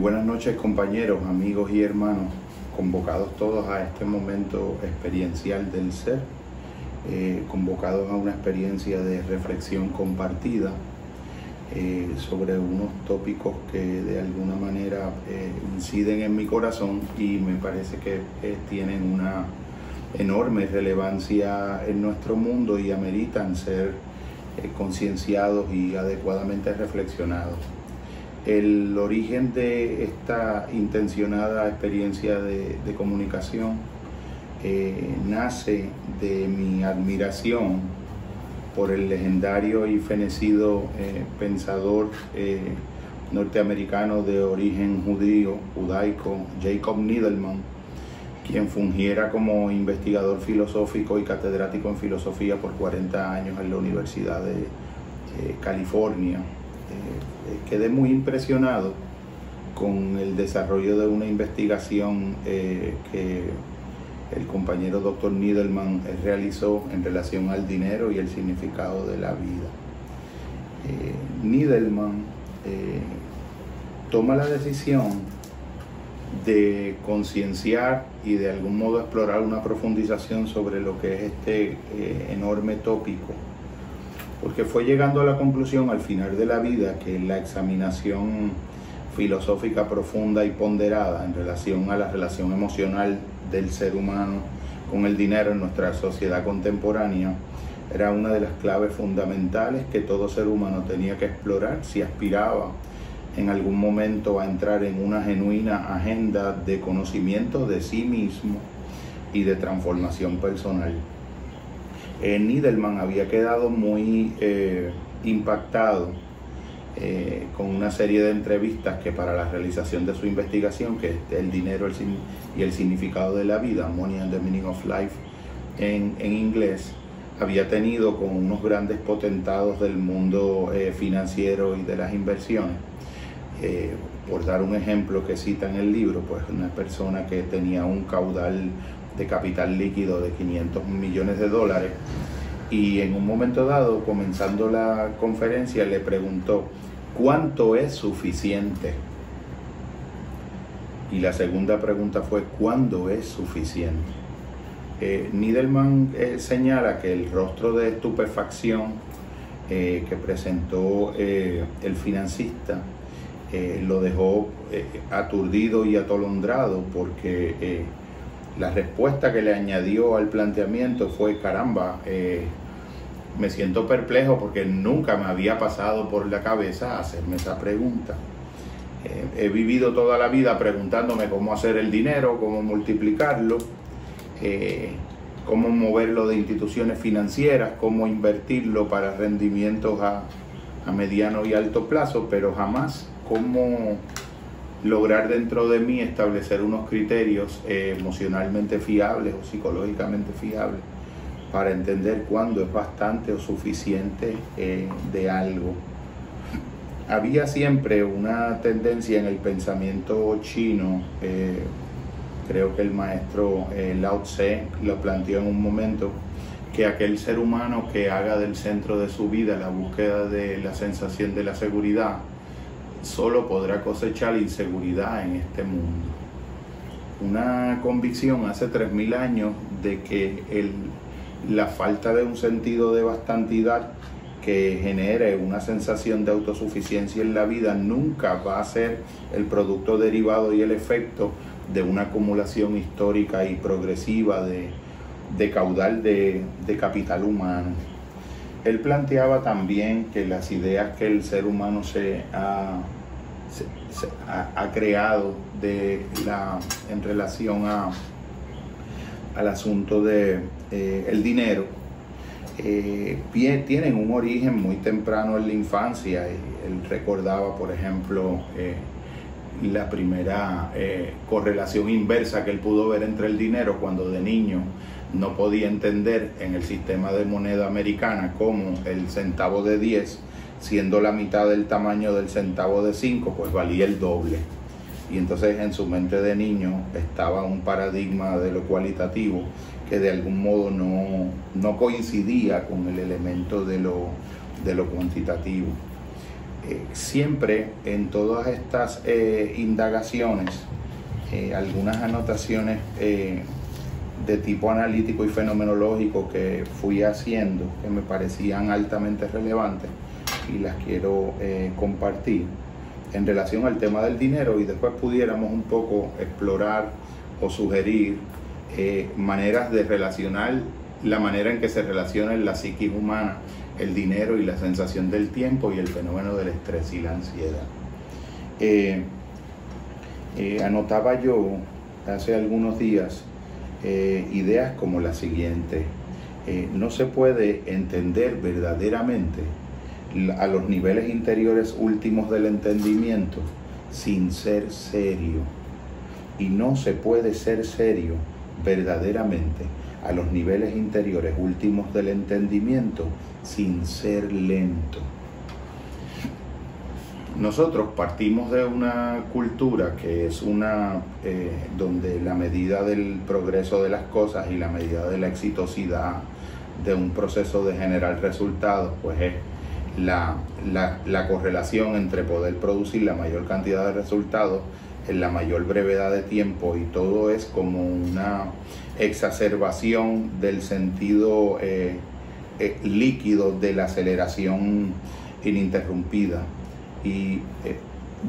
buenas noches compañeros, amigos y hermanos, convocados todos a este momento experiencial del ser, eh, convocados a una experiencia de reflexión compartida eh, sobre unos tópicos que de alguna manera eh, inciden en mi corazón y me parece que tienen una enorme relevancia en nuestro mundo y ameritan ser concienciados y adecuadamente reflexionados el origen de esta intencionada experiencia de, comunicación eh, nace de mi admiración por el legendario y fenecido eh, pensador eh, norteamericano de origen judío, judaico, Jacob Niedelman, quien fungiera como investigador filosófico y catedrático en filosofía por 40 años en la Universidad de California eh, quedé muy impresionado con el desarrollo de una investigación eh, que el compañero doctor Niedelman eh, realizó en relación al dinero y el significado de la vida. Niedelman toma la decisión de concienciar y de algún modo explorar una profundización sobre lo que es este enorme tópico porque fue llegando a la conclusión al final de la vida que la examinación filosófica profunda y ponderada en relación a la relación emocional del ser humano con el dinero en nuestra sociedad contemporánea era una de las claves fundamentales que todo ser humano tenía que explorar si aspiraba en algún momento a entrar en una genuina agenda de conocimiento de sí mismo y de transformación personal. Eh, había quedado muy eh, impactado eh, con una serie de entrevistas que para la realización de su investigación, que es el dinero y el significado de la vida, Money and the Meaning of Life en, inglés, había tenido con unos grandes potentados del mundo financiero y de las inversiones. por dar un ejemplo que cita en el libro, pues una persona que tenía un caudal de capital líquido de 500 millones de dólares. Y en un momento dado, comenzando la conferencia, le preguntó, ¿cuánto es suficiente? Y la segunda pregunta fue, ¿cuándo es suficiente? Eh, eh, señala que el rostro de estupefacción eh, que presentó eh, el financista lo dejó aturdido y atolondrado porque la respuesta que le añadió al planteamiento fue, caramba, eh, me siento perplejo porque nunca me había pasado por la cabeza hacerme esa pregunta. Eh, he vivido toda la vida preguntándome cómo hacer el dinero, cómo multiplicarlo, eh, cómo moverlo de instituciones financieras, cómo invertirlo para rendimientos a, a mediano y alto plazo, pero jamás cómo lograr dentro de mí establecer unos criterios eh, emocionalmente fiables o psicológicamente fiables para entender cuándo es bastante o suficiente eh, de algo. Había siempre una tendencia en el pensamiento chino, eh, creo que el maestro Lao Tse lo planteó en un momento, que aquel ser humano que haga del centro de su vida la búsqueda de la sensación de la seguridad, solo podrá cosechar inseguridad en este mundo. Una convicción hace 3.000 años de que el, la falta de un sentido de bastantidad que genere una sensación de autosuficiencia en la vida nunca va a ser el producto derivado y el efecto de una acumulación histórica y progresiva de, caudal de capital humano. Él planteaba también que las ideas que el ser humano se ha, ha, creado de la, en relación a, al asunto de eh, el dinero eh, tienen un origen muy temprano en la infancia. Él recordaba, por ejemplo, eh, la primera correlación inversa que él pudo ver entre el dinero cuando de niño no podía entender en el sistema de moneda americana cómo el centavo de 10, siendo la mitad del tamaño del centavo de 5, pues valía el doble. Y entonces en su mente de niño estaba un paradigma de lo cualitativo que de algún modo no, coincidía con el elemento de lo, de lo cuantitativo. Eh, siempre en todas estas eh, indagaciones, algunas anotaciones de tipo analítico y fenomenológico que fui haciendo, que me parecían altamente relevantes y las quiero compartir en relación al tema del dinero y después pudiéramos un poco explorar o sugerir maneras de relacionar la manera en que se relaciona en la psiquis humana el dinero y la sensación del tiempo y el fenómeno del estrés y la ansiedad. Eh, eh, anotaba yo hace algunos días eh, ideas como la siguiente. no se puede entender verdaderamente a los niveles interiores últimos del entendimiento sin ser serio. Y no se puede ser serio verdaderamente a los niveles interiores últimos del entendimiento sin ser lento. Nosotros partimos de una cultura que es una eh, donde la medida del progreso de las cosas y la medida de la exitosidad de un proceso de generar resultados, pues es la, la correlación entre poder producir la mayor cantidad de resultados en la mayor brevedad de tiempo y todo es como una exacerbación del sentido eh, eh, líquido de la aceleración ininterrumpida. Y eh,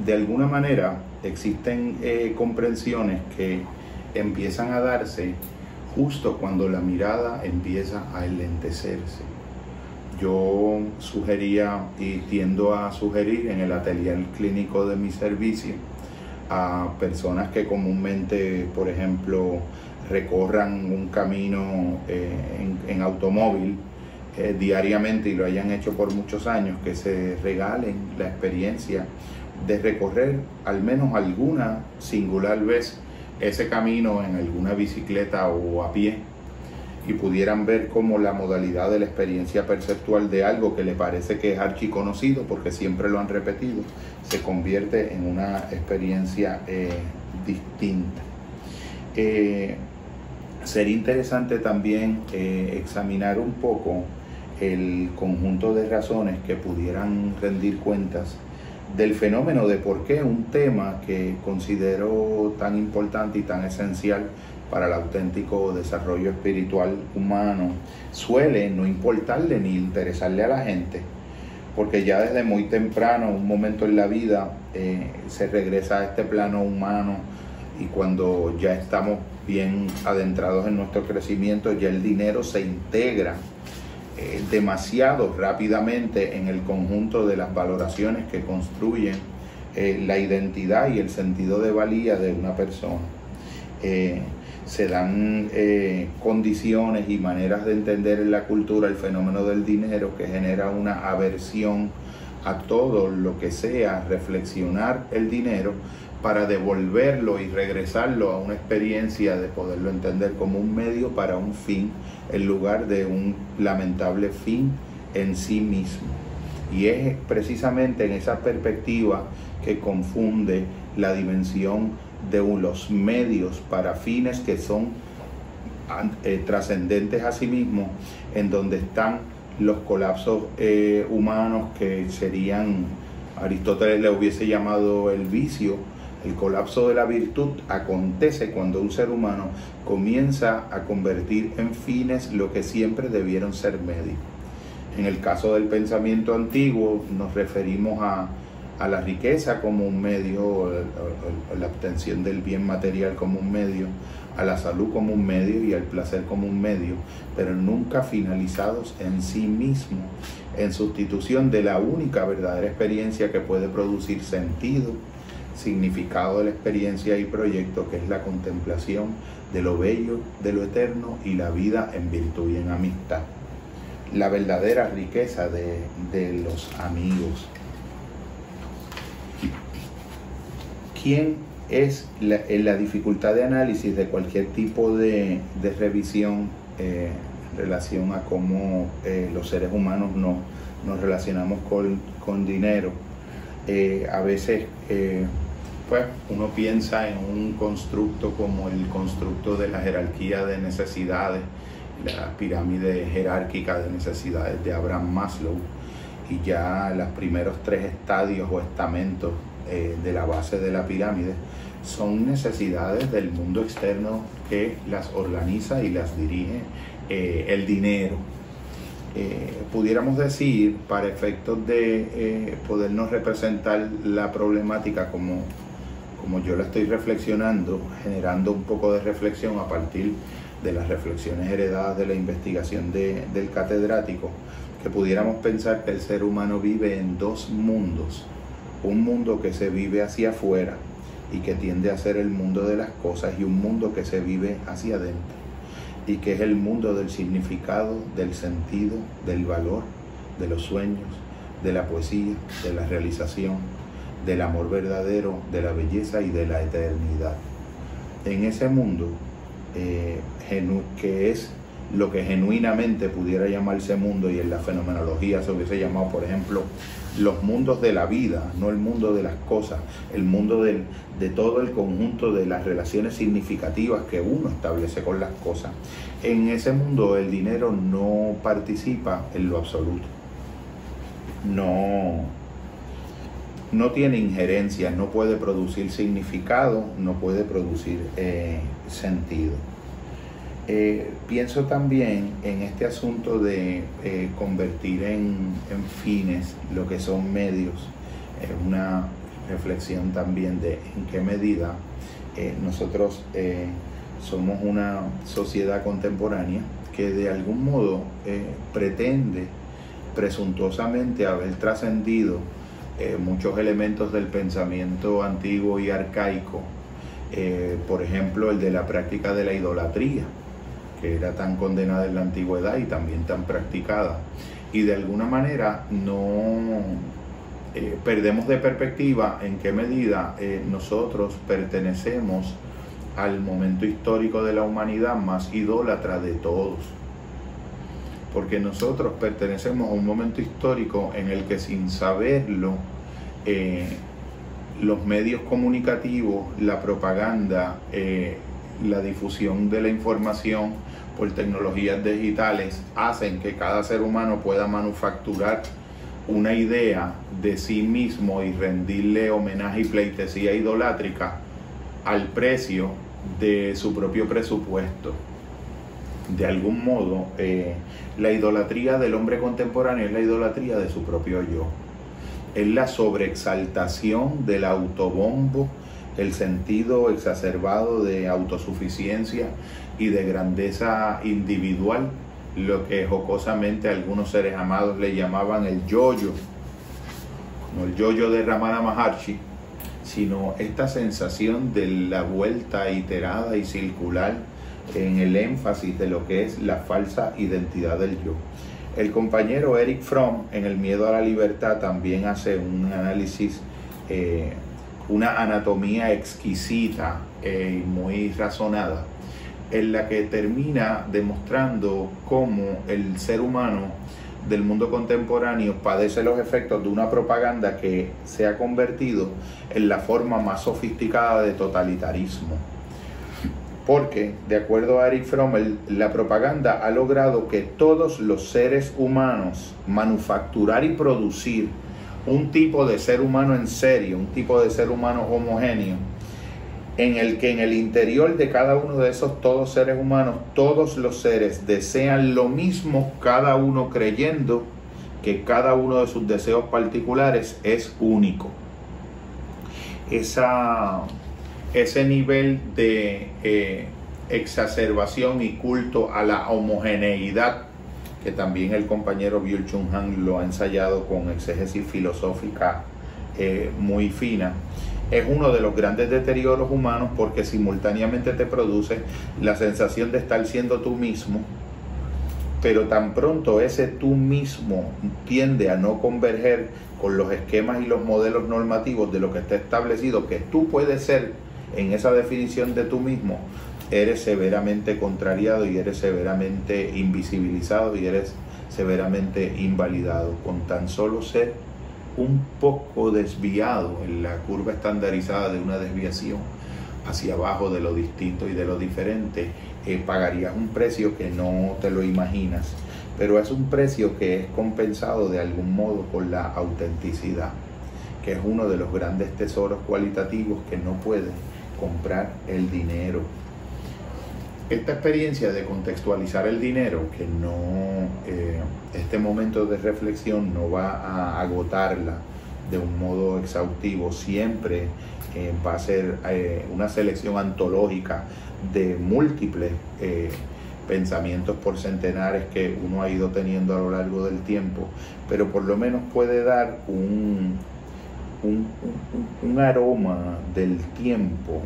de alguna manera existen comprensiones que empiezan a darse justo cuando la mirada empieza a enlentecerse. Yo sugería y tiendo a sugerir en el atelier clínico de mi servicio a personas que comúnmente, por ejemplo, recorran un camino eh, en, automóvil eh, diariamente y lo hayan hecho por muchos años, que se regalen la experiencia de recorrer al menos alguna singular vez ese camino en alguna bicicleta o a pie y pudieran ver cómo la modalidad de la experiencia perceptual de algo que le parece que es archiconocido porque siempre lo han repetido, se convierte en una experiencia eh, distinta. Sería interesante también eh, examinar un poco el conjunto de razones que pudieran rendir cuentas del fenómeno de por qué un tema que considero tan importante y tan esencial para el auténtico desarrollo espiritual humano suele no importarle ni interesarle a la gente, porque ya desde muy temprano, un momento en la vida, eh, se regresa a este plano humano y cuando ya estamos bien adentrados en nuestro crecimiento, ya el dinero se integra eh, demasiado rápidamente en el conjunto de las valoraciones que construyen eh, la identidad y el sentido de valía de una persona. Eh, se dan condiciones y maneras de entender en la cultura el fenómeno del dinero que genera una aversión a todo lo que sea reflexionar el dinero para devolverlo y regresarlo a una experiencia de poderlo entender como un medio para un fin en lugar de un lamentable fin en sí mismo. Y es precisamente en esa perspectiva que confunde la dimensión de los medios para fines que son eh, trascendentes a sí mismos, en donde están los colapsos eh, humanos que serían, Aristóteles le hubiese llamado el vicio, el colapso de la virtud acontece cuando un ser humano comienza a convertir en fines lo que siempre debieron ser medios. En el caso del pensamiento antiguo nos referimos a, la riqueza como un medio, la obtención del bien material como un medio, a la salud como un medio y al placer como un medio, pero nunca finalizados en sí mismos, en sustitución de la única verdadera experiencia que puede producir sentido, significado de la experiencia y proyecto que es la contemplación de lo bello, de lo eterno y la vida en virtud y en amistad. La verdadera riqueza de, los amigos. ¿Quién es la, la dificultad de análisis de cualquier tipo de, revisión eh, en relación a cómo eh, los seres humanos no, nos relacionamos con, dinero? Eh, a veces pues uno piensa en un constructo como el constructo de la jerarquía de necesidades, la pirámide jerárquica de necesidades de Abraham Maslow, y ya los primeros tres estadios o estamentos eh, de la base de la pirámide son necesidades del mundo externo que las organiza y las dirige eh, el dinero. Eh, pudiéramos decir, para efectos de podernos representar la problemática como, como yo la estoy reflexionando, generando un poco de reflexión a partir de las reflexiones heredadas de la investigación del catedrático, que pudiéramos pensar que el ser humano vive en dos mundos. Un mundo que se vive hacia afuera y que tiende a ser el mundo de las cosas y un mundo que se vive hacia adentro y que es el mundo del significado, del sentido, del valor, de los sueños, de la poesía, de la realización, del amor verdadero, de la belleza y de la eternidad. En ese mundo eh, que es lo que genuinamente pudiera llamarse mundo y en la fenomenología se hubiese llamado, por ejemplo, los mundos de la vida, no el mundo de las cosas, el mundo de todo el conjunto de las relaciones significativas que uno establece con las cosas. En ese mundo el dinero no participa en lo absoluto. No, no tiene injerencias, no puede producir significado, no puede producir eh, sentido. Eh, pienso también en este asunto de eh, convertir en, fines lo que son medios, es una reflexión también de en qué medida nosotros somos una sociedad contemporánea que de algún modo pretende presuntuosamente haber trascendido muchos elementos del pensamiento antiguo y arcaico, por ejemplo el de la práctica de la idolatría que era tan condenada en la antigüedad y también tan practicada. Y de alguna manera no eh, perdemos de perspectiva en qué medida eh, nosotros pertenecemos al momento histórico de la humanidad más idólatra de todos. Porque nosotros pertenecemos a un momento histórico en el que sin saberlo, eh, los medios comunicativos, la propaganda, la difusión de la información por tecnologías digitales hacen que cada ser humano pueda manufacturar una idea de sí mismo y rendirle homenaje y pleitesía idolátrica al precio de su propio presupuesto. De algún modo, eh, la idolatría del hombre contemporáneo es la idolatría de su propio yo. Es la sobreexaltación del autobombo el sentido exacerbado de autosuficiencia y de grandeza individual, lo que jocosamente algunos seres amados le llamaban el yoyo, no el yoyo de Ramana Maharshi, sino esta sensación de la vuelta iterada y circular en el énfasis de lo que es la falsa identidad del yo. El compañero Eric Fromm en El miedo a la libertad también hace un análisis eh, una anatomía exquisita y muy razonada, en la que termina demostrando cómo el ser humano del mundo contemporáneo padece los efectos de una propaganda que se ha convertido en la forma más sofisticada de totalitarismo. Porque, de acuerdo a Eric Frommel, la propaganda ha logrado que todos los seres humanos manufacturar y producir un tipo de ser humano en serio, un tipo de ser humano homogéneo, en el que en el interior de cada uno de esos todos seres humanos, todos los seres desean lo mismo, cada uno creyendo que cada uno de sus deseos particulares es único. Esa, ese nivel de eh, exacerbación y culto a la homogeneidad que también el compañero Byul Chung Han lo ha ensayado con exégesis filosófica eh, muy fina, es uno de los grandes deterioros humanos porque simultáneamente te produce la sensación de estar siendo tú mismo, pero tan pronto ese tú mismo tiende a no converger con los esquemas y los modelos normativos de lo que está establecido, que tú puedes ser en esa definición de tú mismo, eres severamente contrariado y eres severamente invisibilizado y eres severamente invalidado con tan solo ser un poco desviado en la curva estandarizada de una desviación hacia abajo de lo distinto y de lo diferente, eh, pagarías un precio que no te lo imaginas. pero es un precio que es compensado de algún modo por la autenticidad, que es uno de los grandes tesoros cualitativos que no puede comprar el dinero. Esta experiencia de contextualizar el dinero, que no, eh, este momento de reflexión no va a agotarla de un modo exhaustivo, siempre eh, va a ser eh, una selección antológica de múltiples pensamientos por centenares que uno ha ido teniendo a lo largo del tiempo, pero por lo menos puede dar un, un, aroma del tiempo,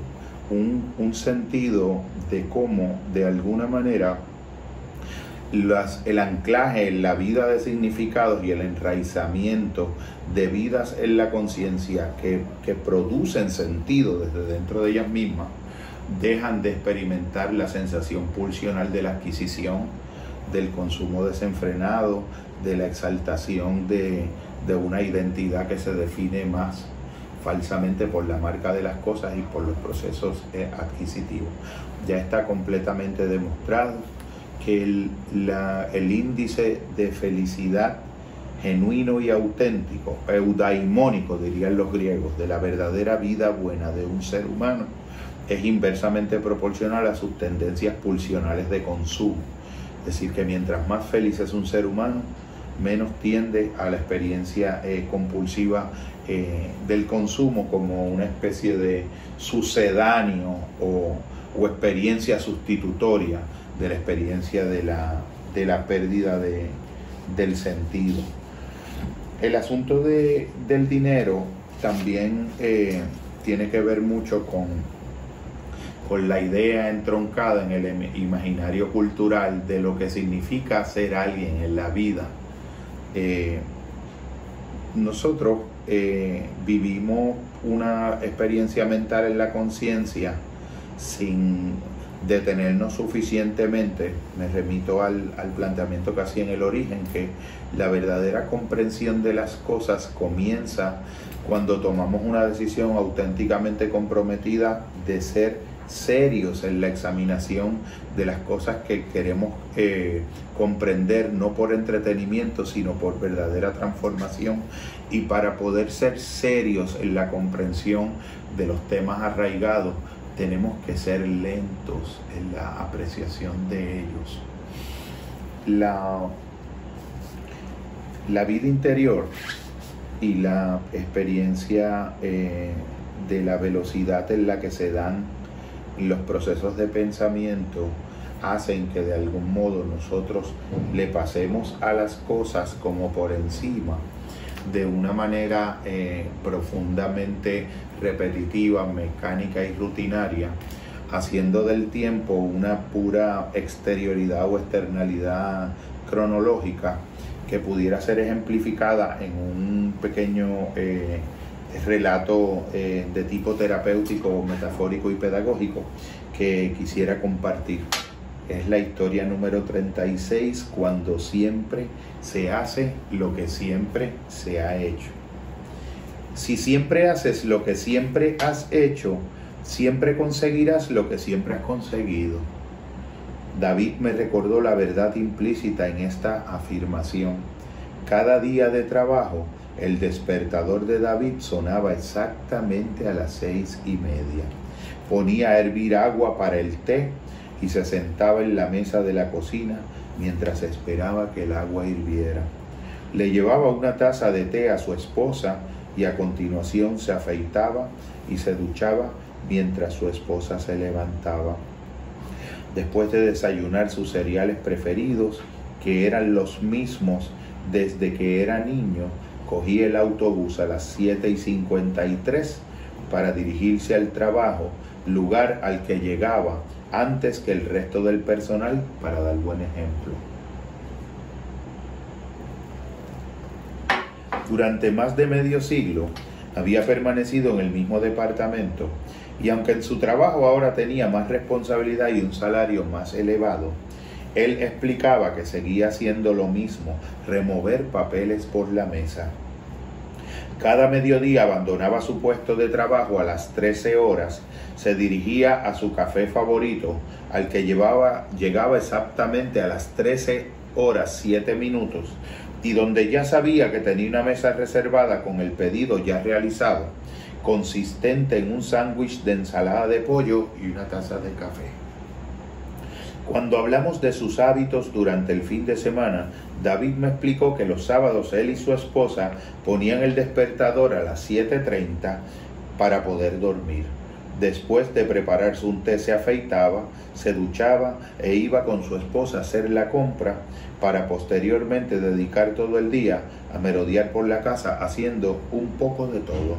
un, sentido de cómo de alguna manera el anclaje en la vida de significados y el enraizamiento de vidas en la conciencia que producen sentido desde dentro de ellas mismas, dejan de experimentar la sensación pulsional de la adquisición, del consumo desenfrenado, de la exaltación de, una identidad que se define más falsamente por la marca de las cosas y por los procesos eh, adquisitivos. Ya está completamente demostrado que el, el índice de felicidad genuino y auténtico, eudaimónico dirían los griegos, de la verdadera vida buena de un ser humano, es inversamente proporcional a sus tendencias pulsionales de consumo. Es decir, que mientras más feliz es un ser humano, menos tiende a la experiencia eh, compulsiva eh, del consumo como una especie de sucedáneo o, experiencia sustitutoria de la experiencia de la, de la pérdida de, del sentido. El asunto de, del dinero también eh, tiene que ver mucho con con la idea entroncada en el imaginario cultural de lo que significa ser alguien en la vida. Eh, nosotros eh, vivimos una experiencia mental en la conciencia sin detenernos suficientemente, me remito al, al, planteamiento que hacía en el origen, que la verdadera comprensión de las cosas comienza cuando tomamos una decisión auténticamente comprometida de ser serios en la examinación de las cosas que queremos eh, comprender, no por entretenimiento, sino por verdadera transformación, y para poder ser serios en la comprensión de los temas arraigados, tenemos que ser lentos en la apreciación de ellos. La, la vida interior y la experiencia eh, de la velocidad en la que se dan los procesos de pensamiento hacen que de algún modo nosotros le pasemos a las cosas como por encima de una manera eh, profundamente repetitiva, mecánica y rutinaria, haciendo del tiempo una pura exterioridad o externalidad cronológica que pudiera ser ejemplificada en un pequeño eh, relato eh, de tipo terapéutico, metafórico y pedagógico que quisiera compartir. Es la historia número 36, cuando siempre se hace lo que siempre se ha hecho. Si siempre haces lo que siempre has hecho, siempre conseguirás lo que siempre has conseguido. David me recordó la verdad implícita en esta afirmación. Cada día de trabajo el despertador de David sonaba exactamente a las seis y media. Ponía a hervir agua para el té y se sentaba en la mesa de la cocina mientras esperaba que el agua hirviera. Le llevaba una taza de té a su esposa y a continuación se afeitaba y se duchaba mientras su esposa se levantaba. Después de desayunar sus cereales preferidos, que eran los mismos desde que era niño, cogí el autobús a las 7 y 53 para dirigirse al trabajo, lugar al que llegaba antes que el resto del personal para dar buen ejemplo. Durante más de medio siglo había permanecido en el mismo departamento y aunque en su trabajo ahora tenía más responsabilidad y un salario más elevado, él explicaba que seguía haciendo lo mismo, remover papeles por la mesa. Cada mediodía abandonaba su puesto de trabajo a las 13 horas, se dirigía a su café favorito, al que llevaba, llegaba exactamente a las 13 horas 7 minutos y donde ya sabía que tenía una mesa reservada con el pedido ya realizado, consistente en un sándwich de ensalada de pollo y una taza de café. Cuando hablamos de sus hábitos durante el fin de semana, David me explicó que los sábados él y su esposa ponían el despertador a las 7.30 para poder dormir. Después de prepararse un té se afeitaba, se duchaba e iba con su esposa a hacer la compra para posteriormente dedicar todo el día a merodear por la casa haciendo un poco de todo.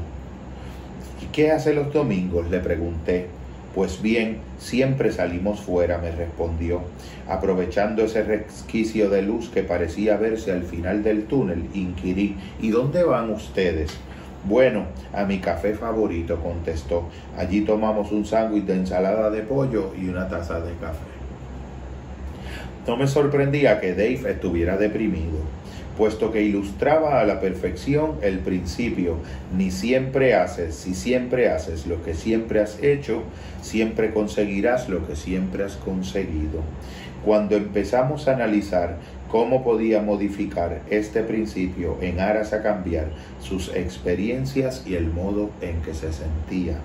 ¿Y qué hace los domingos? le pregunté. Pues bien, siempre salimos fuera, me respondió, aprovechando ese resquicio de luz que parecía verse al final del túnel, inquirí, ¿y dónde van ustedes? Bueno, a mi café favorito, contestó. Allí tomamos un sándwich de ensalada de pollo y una taza de café. No me sorprendía que Dave estuviera deprimido puesto que ilustraba a la perfección el principio, ni siempre haces, si siempre haces lo que siempre has hecho, siempre conseguirás lo que siempre has conseguido. Cuando empezamos a analizar cómo podía modificar este principio en aras a cambiar sus experiencias y el modo en que se sentía.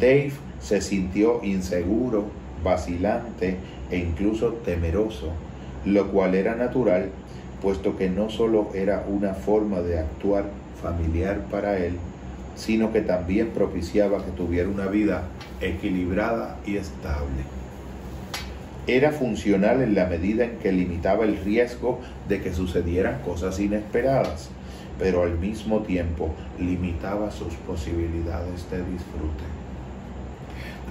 Dave se sintió inseguro, vacilante e incluso temeroso, lo cual era natural puesto que no solo era una forma de actuar familiar para él, sino que también propiciaba que tuviera una vida equilibrada y estable. Era funcional en la medida en que limitaba el riesgo de que sucedieran cosas inesperadas, pero al mismo tiempo limitaba sus posibilidades de disfrute.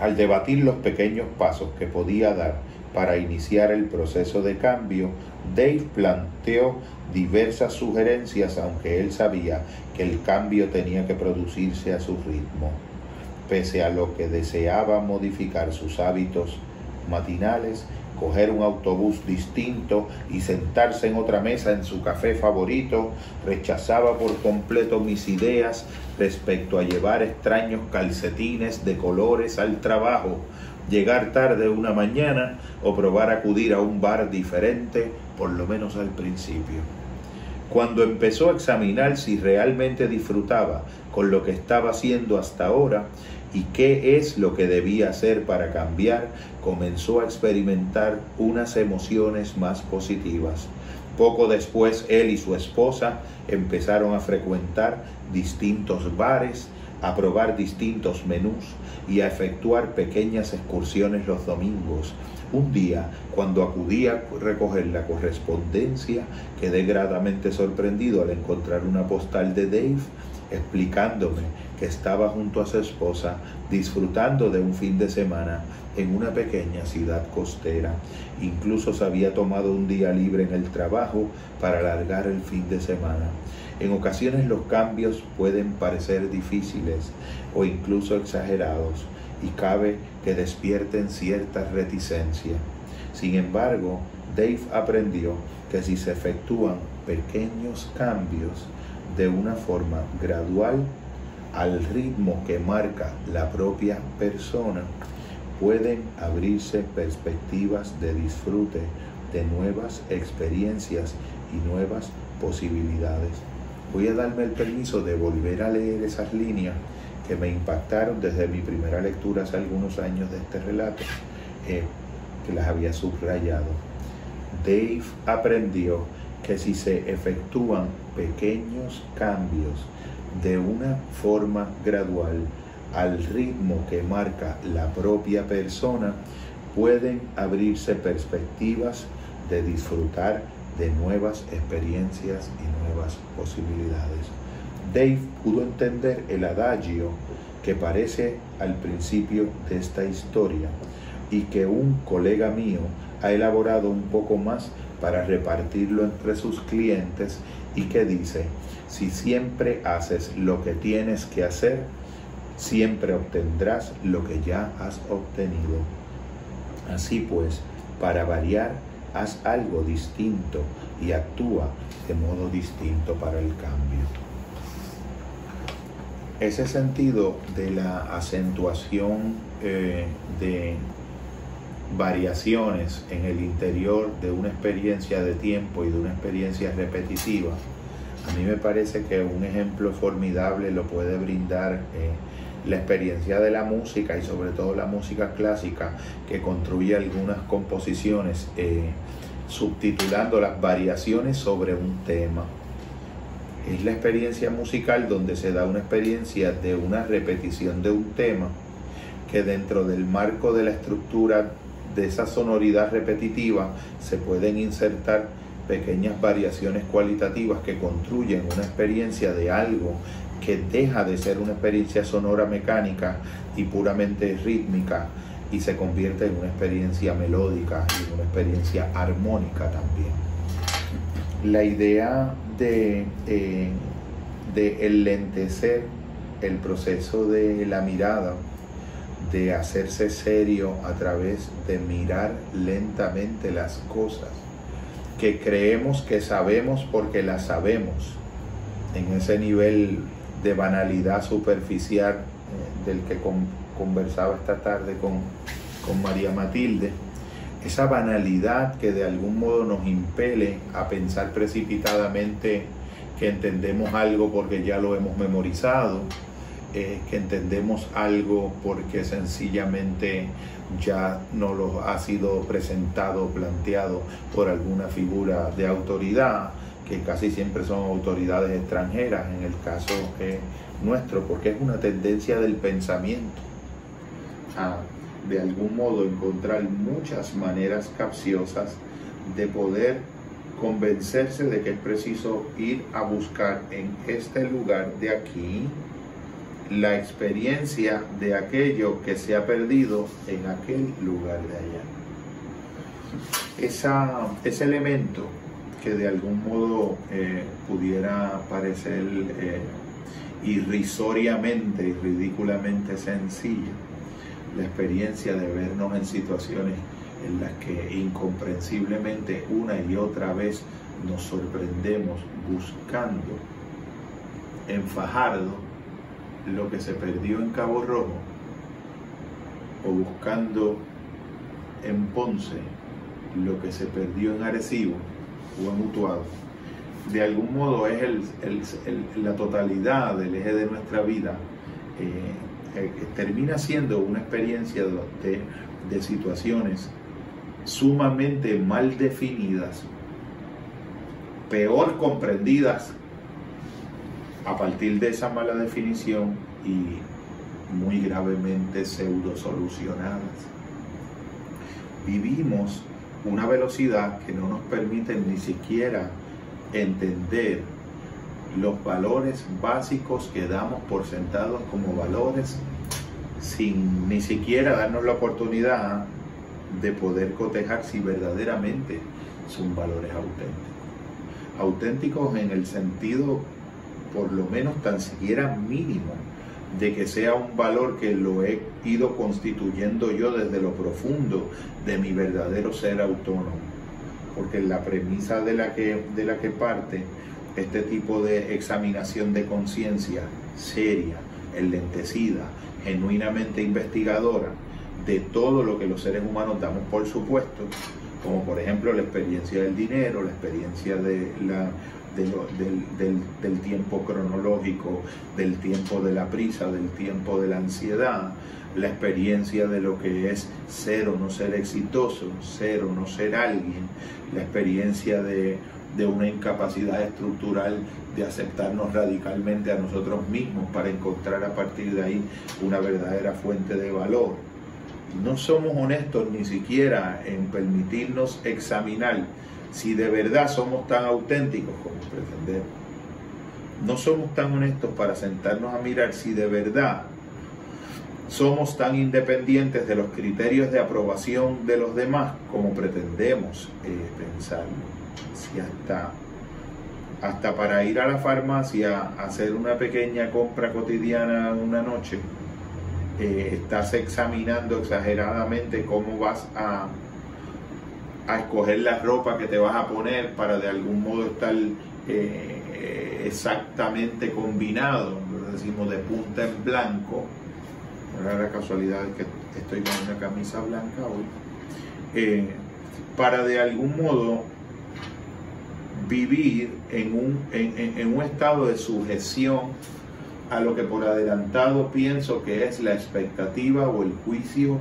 Al debatir los pequeños pasos que podía dar para iniciar el proceso de cambio, Dave planteó diversas sugerencias, aunque él sabía que el cambio tenía que producirse a su ritmo. Pese a lo que deseaba modificar sus hábitos matinales, coger un autobús distinto y sentarse en otra mesa en su café favorito, rechazaba por completo mis ideas respecto a llevar extraños calcetines de colores al trabajo, llegar tarde una mañana o probar acudir a un bar diferente, por lo menos al principio. Cuando empezó a examinar si realmente disfrutaba con lo que estaba haciendo hasta ahora y qué es lo que debía hacer para cambiar, comenzó a experimentar unas emociones más positivas. Poco después, él y su esposa empezaron a frecuentar distintos bares, a probar distintos menús y a efectuar pequeñas excursiones los domingos. Un día, cuando acudí a recoger la correspondencia, quedé gradamente sorprendido al encontrar una postal de Dave explicándome que estaba junto a su esposa disfrutando de un fin de semana en una pequeña ciudad costera. Incluso se había tomado un día libre en el trabajo para alargar el fin de semana. En ocasiones los cambios pueden parecer difíciles o incluso exagerados y cabe que despierten cierta reticencia. Sin embargo, Dave aprendió que si se efectúan pequeños cambios de una forma gradual al ritmo que marca la propia persona, pueden abrirse perspectivas de disfrute de nuevas experiencias y nuevas posibilidades voy a darme el permiso de volver a leer esas líneas que me impactaron desde mi primera lectura hace algunos años de este relato, eh, que las había subrayado. Dave aprendió que si se efectúan pequeños cambios de una forma gradual al ritmo que marca la propia persona, pueden abrirse perspectivas de disfrutar de nuevas experiencias y nuevas posibilidades. Dave pudo entender el adagio que parece al principio de esta historia y que un colega mío ha elaborado un poco más para repartirlo entre sus clientes y que dice, si siempre haces lo que tienes que hacer, siempre obtendrás lo que ya has obtenido. Así pues, para variar, haz algo distinto y actúa de modo distinto para el cambio. Ese sentido de la acentuación eh, de, variaciones en el interior de una experiencia de tiempo y de una experiencia repetitiva, a mí me parece que un ejemplo formidable lo puede brindar eh, la experiencia de la música y sobre todo la música clásica que construye algunas composiciones eh, subtitulando las variaciones sobre un tema. Es la experiencia musical donde se da una experiencia de una repetición de un tema que dentro del marco de la estructura de esa sonoridad repetitiva se pueden insertar pequeñas variaciones cualitativas que construyen una experiencia de algo que deja de ser una experiencia sonora mecánica y puramente rítmica y se convierte en una experiencia melódica y una experiencia armónica también. La idea de, eh, de enlentecer el proceso de la mirada, de hacerse serio a través de mirar lentamente las cosas, que creemos que sabemos porque las sabemos, en ese nivel de banalidad superficial eh, del que conversaba esta tarde con, con María Matilde, esa banalidad que de algún modo nos impele a pensar precipitadamente que entendemos algo porque ya lo hemos memorizado, eh, que entendemos algo porque sencillamente ya no lo ha sido presentado, planteado por alguna figura de autoridad, que casi siempre son autoridades extranjeras en el caso nuestro, porque es una tendencia del pensamiento de algún modo encontrar muchas maneras capciosas de poder convencerse de que es preciso ir a buscar en este lugar de aquí la experiencia de aquello que se ha perdido en aquel lugar de allá. Ese elemento que de algún modo eh, pudiera parecer eh, irrisoriamente y ridículamente sencillo, la experiencia de vernos en situaciones en las que incomprensiblemente una y otra vez nos sorprendemos buscando en Fajardo lo que se perdió en Cabo Rojo o buscando en Ponce lo que se perdió en Arecibo o en Utuado. De algún modo es la totalidad del eje de nuestra vida. Eh, termina siendo una experiencia de, de situaciones sumamente mal definidas, peor comprendidas a partir de esa mala definición y muy gravemente pseudo solucionadas. Vivimos una velocidad que no nos permite ni siquiera entender los valores básicos que damos por sentados como valores sin ni siquiera darnos la oportunidad de poder cotejar si verdaderamente son valores auténticos. Auténticos en el sentido por lo menos tan siquiera mínimo de que sea un valor que lo he ido constituyendo yo desde lo profundo de mi verdadero ser autónomo. Porque la premisa de la que, de la que parte este tipo de examinación de conciencia seria, enlentecida, genuinamente investigadora de todo lo que los seres humanos damos por supuesto, como por ejemplo la experiencia del dinero, la experiencia de la del, tiempo cronológico, del tiempo de la prisa, del tiempo de la ansiedad, la experiencia de lo que es ser o no ser exitoso, ser o no ser alguien, la experiencia de, de una incapacidad estructural de aceptarnos radicalmente a nosotros mismos para encontrar a partir de ahí una verdadera fuente de valor. No somos honestos ni siquiera en permitirnos examinar si de verdad somos tan auténticos como pretendemos. No somos tan honestos para sentarnos a mirar si de verdad somos tan independientes de los criterios de aprobación de los demás como pretendemos eh, pensar. Si hasta, hasta para ir a la farmacia a hacer una pequeña compra cotidiana una noche, eh, estás examinando exageradamente cómo vas a a escoger la ropa que te vas a poner para de algún modo estar eh, exactamente combinado, decimos de punta en blanco, ahora la casualidad es que estoy con una camisa blanca hoy, eh, para de algún modo vivir en un, en, un estado de sujeción a lo que por adelantado pienso que es la expectativa o el juicio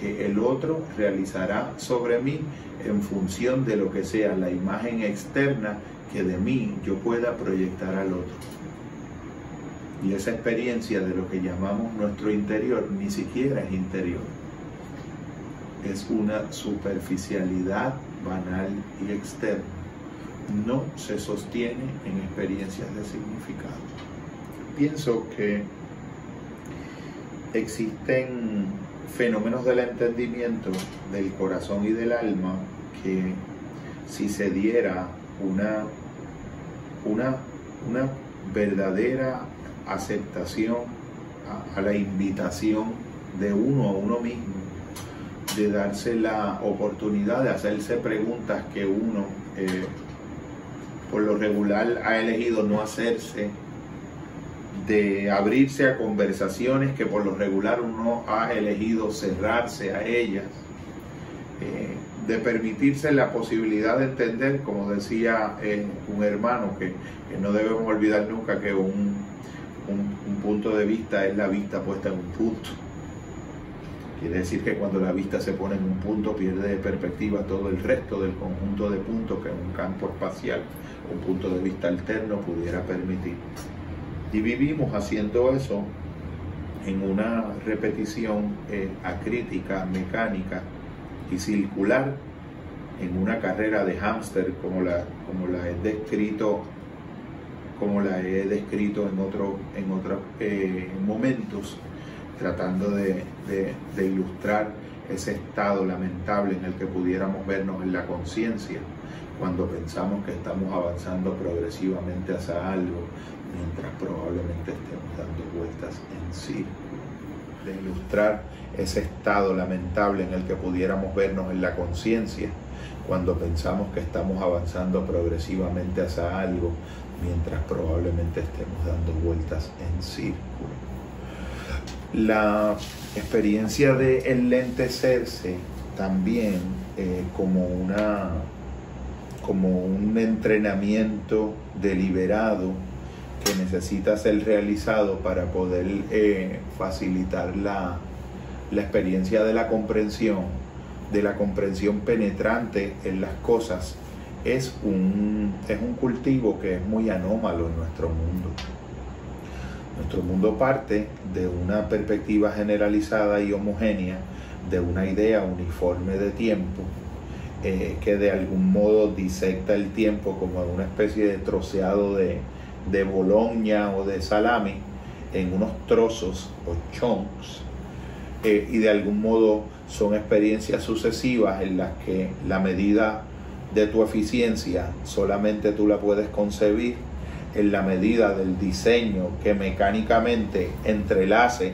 que el otro realizará sobre mí en función de lo que sea la imagen externa que de mí yo pueda proyectar al otro. Y esa experiencia de lo que llamamos nuestro interior ni siquiera es interior. Es una superficialidad banal y externa. No se sostiene en experiencias de significado. Pienso que existen fenómenos del entendimiento del corazón y del alma que si se diera una, una, una verdadera aceptación a, la invitación de uno a uno mismo, de darse la oportunidad de hacerse preguntas que uno eh, por lo regular ha elegido no hacerse, de abrirse a conversaciones que por lo regular uno ha elegido cerrarse a ellas, eh, de permitirse la posibilidad de entender, como decía eh, un hermano, que, no debemos olvidar nunca que un, un, punto de vista es la vista puesta en un punto. Quiere decir que cuando la vista se pone en un punto pierde de perspectiva todo el resto del conjunto de puntos que un campo espacial, un punto de vista alterno pudiera permitir. Y vivimos haciendo eso en una repetición eh, acrítica, mecánica y circular en una carrera de hámster como la, como la he descrito como la he descrito en, otro, en otros eh, momentos, tratando de, de, ilustrar ese estado lamentable en el que pudiéramos vernos en la conciencia cuando pensamos que estamos avanzando progresivamente hacia algo, mientras probablemente estemos dando vueltas en círculo. De ilustrar ese estado lamentable en el que pudiéramos vernos en la conciencia cuando pensamos que estamos avanzando progresivamente hacia algo, mientras probablemente estemos dando vueltas en círculo. La experiencia de enlentecerse también eh, como, una, como un entrenamiento deliberado que necesita ser realizado para poder eh, facilitar la, la experiencia de la comprensión, de la comprensión penetrante en las cosas, es un, es un cultivo que es muy anómalo en nuestro mundo. Nuestro mundo parte de una perspectiva generalizada y homogénea, de una idea uniforme de tiempo, eh, que de algún modo disecta el tiempo como una especie de troceado de, de boloña o de salami en unos trozos o chunks eh, y de algún modo son experiencias sucesivas en las que la medida de tu eficiencia solamente tú la puedes concebir en la medida del diseño que mecánicamente entrelace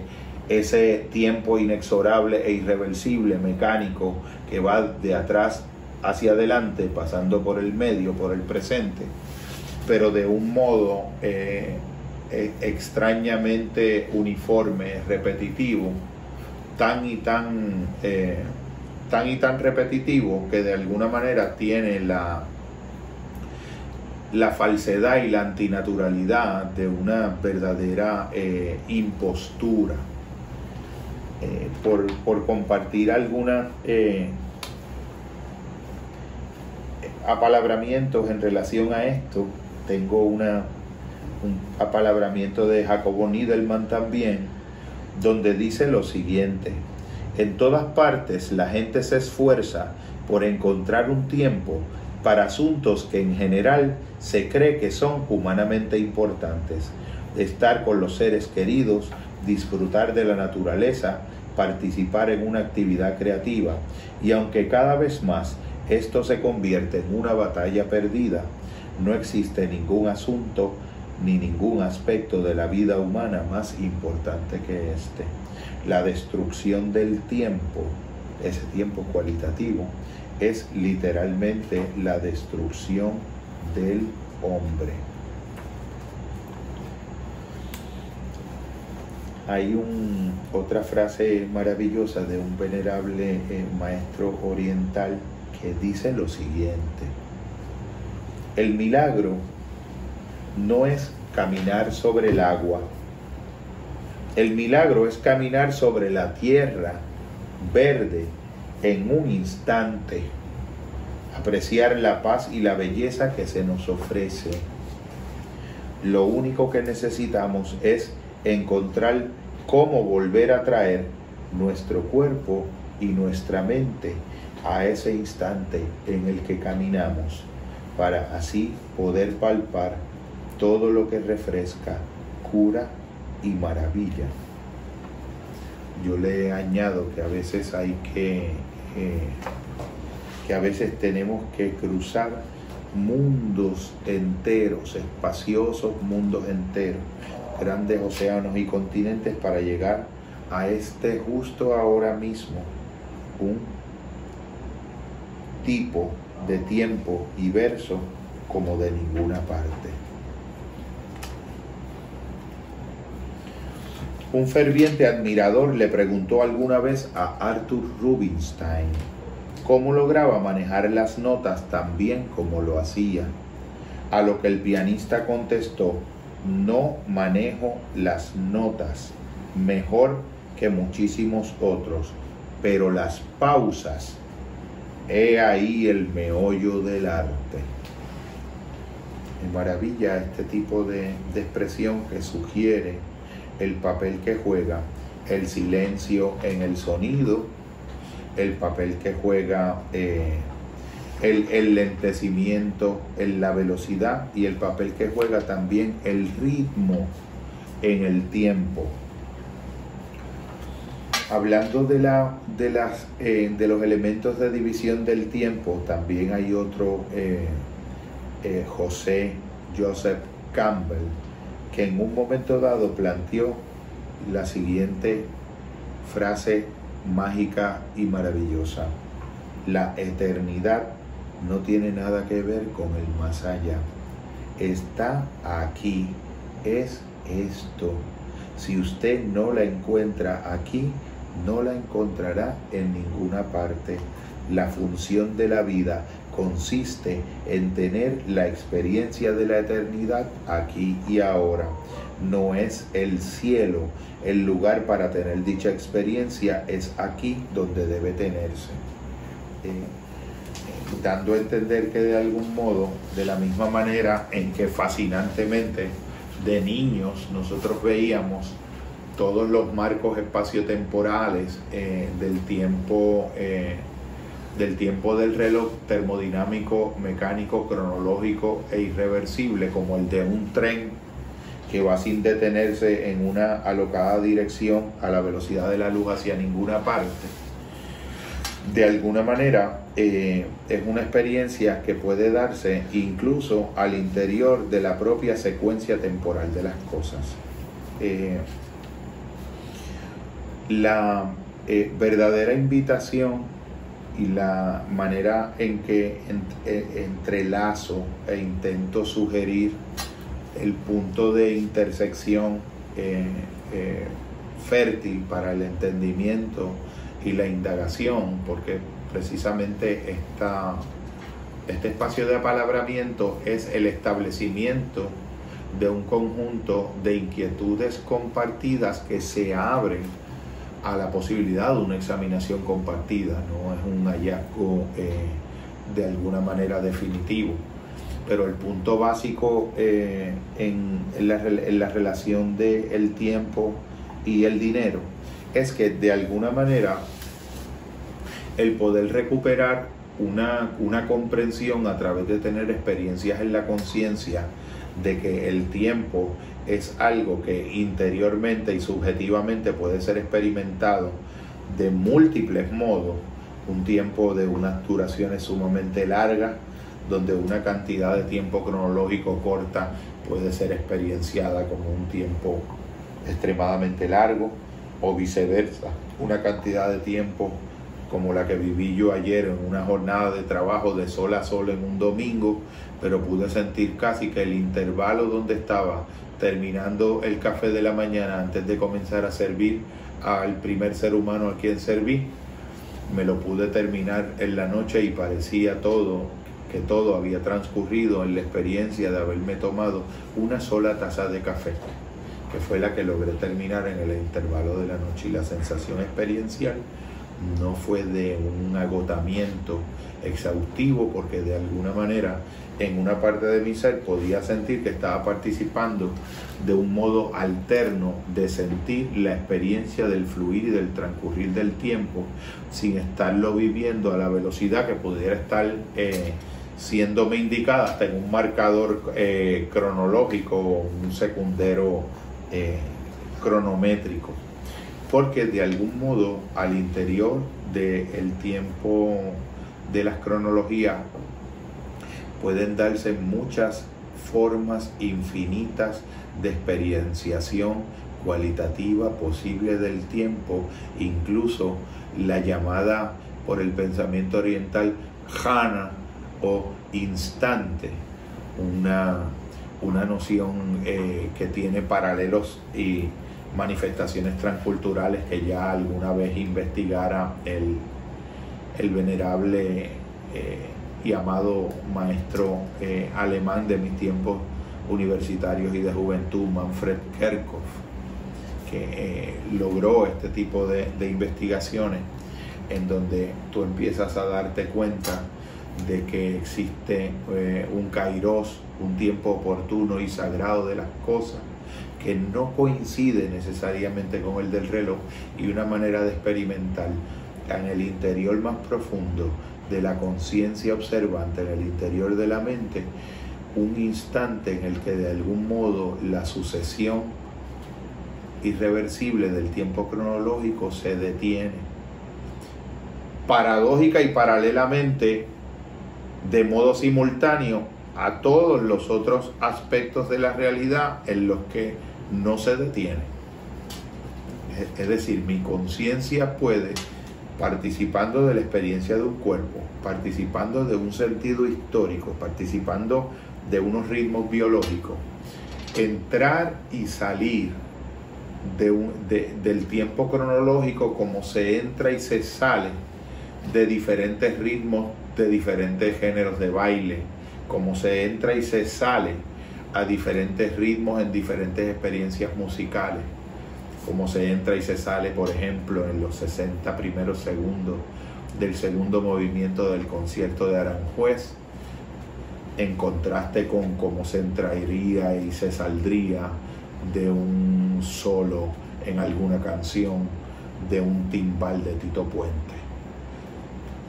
ese tiempo inexorable e irreversible mecánico que va de atrás hacia adelante, pasando por el medio, por el presente, pero de un modo eh, eh, extrañamente uniforme, repetitivo, tan y tan, eh, tan y tan repetitivo que de alguna manera tiene la, la falsedad y la antinaturalidad de una verdadera eh, impostura. Eh, por, compartir algunos apalabramientos en relación a esto, tengo una, un apalabramiento de Jacobo Niedelman también, donde dice lo siguiente, en todas partes la gente se esfuerza por encontrar un tiempo para asuntos que en general se cree que son humanamente importantes, estar con los seres queridos, disfrutar de la naturaleza, participar en una actividad creativa, y aunque cada vez más esto se convierte en una batalla perdida, no existe ningún asunto ni ningún aspecto de la vida humana más importante que este. La destrucción del tiempo, ese tiempo cualitativo, es literalmente la destrucción del hombre. Hay otra frase maravillosa de un venerable eh, maestro oriental que dice lo siguiente. El milagro no es caminar sobre el agua. El milagro es caminar sobre la tierra verde en un instante, apreciar la paz y la belleza que se nos ofrece. Lo único que necesitamos es encontrar cómo volver a traer nuestro cuerpo y nuestra mente a ese instante en el que caminamos, para así poder palpar todo lo que refresca, cura y maravilla. Yo le añado que a veces hay que, que a veces tenemos que cruzar mundos enteros, espaciosos mundos enteros, grandes océanos y continentes para llegar a este justo ahora mismo, un tipo de tiempo y verso como de ninguna parte. Un ferviente admirador le preguntó alguna vez a Arthur Rubinstein cómo lograba manejar las notas tan bien como lo hacía, a lo que el pianista contestó, no manejo las notas mejor que muchísimos otros, pero las pausas, he ahí el meollo del arte. Me maravilla este tipo de, de expresión que sugiere el papel que juega el silencio en el sonido, el papel que juega eh, el, el, lentecimiento en la velocidad y el papel que juega también el ritmo en el tiempo. Hablando de, la, de, las, eh, de los elementos de división del tiempo, también hay otro, eh, José Joseph Campbell, que en un momento dado planteó la siguiente frase mágica y maravillosa. La eternidad no tiene nada que ver con el más allá. Está aquí, es esto. Si usted no la encuentra aquí, no la encontrará en ninguna parte. La función de la vida consiste en tener la experiencia de la eternidad aquí y ahora. No es el cielo el lugar para tener dicha experiencia, es aquí donde debe tenerse. Eh, dando a entender que de algún modo, de la misma manera en que fascinantemente de niños nosotros veíamos todos los marcos espaciotemporales eh, del tiempo eh, del tiempo del reloj termodinámico, mecánico, cronológico e irreversible, como el de un tren que va sin detenerse en una alocada dirección a la velocidad de la luz hacia ninguna parte. De alguna manera eh, es una experiencia que puede darse incluso al interior de la propia secuencia temporal de las cosas. Eh, la eh, verdadera invitación y la manera en que e, entrelazo e intento sugerir el punto de intersección eh, eh, fértil para el entendimiento y la indagación, porque precisamente esta, este espacio de apalabramiento es el establecimiento de un conjunto de inquietudes compartidas que se abren a la posibilidad de una examinación compartida, no es un hallazgo eh, de alguna manera definitivo. Pero el punto básico eh, en, la, relación del el tiempo y el dinero es que de alguna manera el poder recuperar una, una comprensión a través de tener experiencias en la conciencia de que el tiempo es algo que interiormente y subjetivamente puede ser experimentado de múltiples modos, un tiempo de unas duraciones sumamente largas, donde una cantidad de tiempo cronológico corta puede ser experienciada como un tiempo extremadamente largo, o viceversa, una cantidad de tiempo como la que viví yo ayer en una jornada de trabajo de sol a sol en un domingo, pero pude sentir casi que el intervalo donde estaba terminando el café de la mañana antes de comenzar a servir al primer ser humano a quien serví, me lo pude terminar en la noche y parecía todo que todo había transcurrido en la experiencia de haberme tomado una sola taza de café, que fue la que logré terminar en el intervalo de la noche. Y la sensación experiencial no fue de un agotamiento exhaustivo porque de alguna manera en una parte de mi ser podía sentir que estaba participando de un modo alterno de sentir la experiencia del fluir y del transcurrir del tiempo sin estarlo viviendo a la velocidad que pudiera estar eh, siéndome indicada hasta en un marcador eh, cronológico o un secundero eh, cronométrico. Porque de algún modo al interior del tiempo de las cronologías pueden darse muchas formas infinitas de experienciación cualitativa posible del tiempo, incluso la llamada por el pensamiento oriental jhana o instante, una, una noción eh, que tiene paralelos y manifestaciones transculturales que ya alguna vez investigara el, el venerable eh, y amado maestro eh, alemán de mis tiempos universitarios y de juventud, Manfred Kerkhoff, que eh, logró este tipo de, investigaciones en donde tú empiezas a darte cuenta de que existe un kairos, un tiempo oportuno y sagrado de las cosas, que no coincide necesariamente con el del reloj y una manera de experimentar en el interior más profundo de la conciencia observante, en el interior de la mente, un instante en el que de algún modo la sucesión irreversible del tiempo cronológico se detiene. Paradójica y paralelamente, de modo simultáneo, a todos los otros aspectos de la realidad en los que no se detiene. Es decir, mi conciencia puede, participando de la experiencia de un cuerpo, participando de un sentido histórico, participando de unos ritmos biológicos, entrar y salir de del tiempo cronológico como se entra y se sale de diferentes ritmos, de diferentes géneros de baile, como se entra y se sale a diferentes ritmos en diferentes experiencias musicales, como se entra y se sale, por ejemplo, en los 60 primeros segundos del segundo movimiento del concierto de Aranjuez, en contraste con cómo se entraría y se saldría de un solo en alguna canción de un timbal de Tito Puente.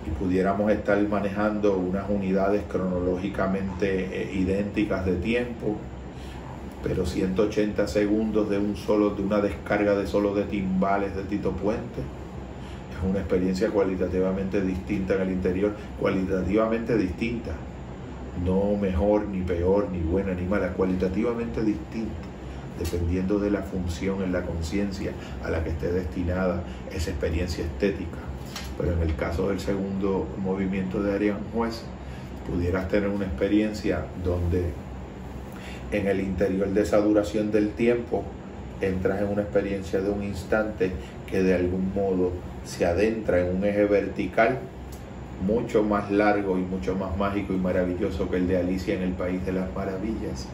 Y pudiéramos estar manejando unas unidades cronológicamente eh, idénticas de tiempo, pero 180 segundos de un solo, de una descarga de solo de timbales de Tito Puente. Es una experiencia cualitativamente distinta en el interior, cualitativamente distinta. No mejor, ni peor, ni buena, ni mala, cualitativamente distinta, dependiendo de la función en la conciencia a la que esté destinada esa experiencia estética pero en el caso del segundo movimiento de Arián Juez, pudieras tener una experiencia donde en el interior de esa duración del tiempo entras en una experiencia de un instante que de algún modo se adentra en un eje vertical mucho más largo y mucho más mágico y maravilloso que el de Alicia en el País de las Maravillas,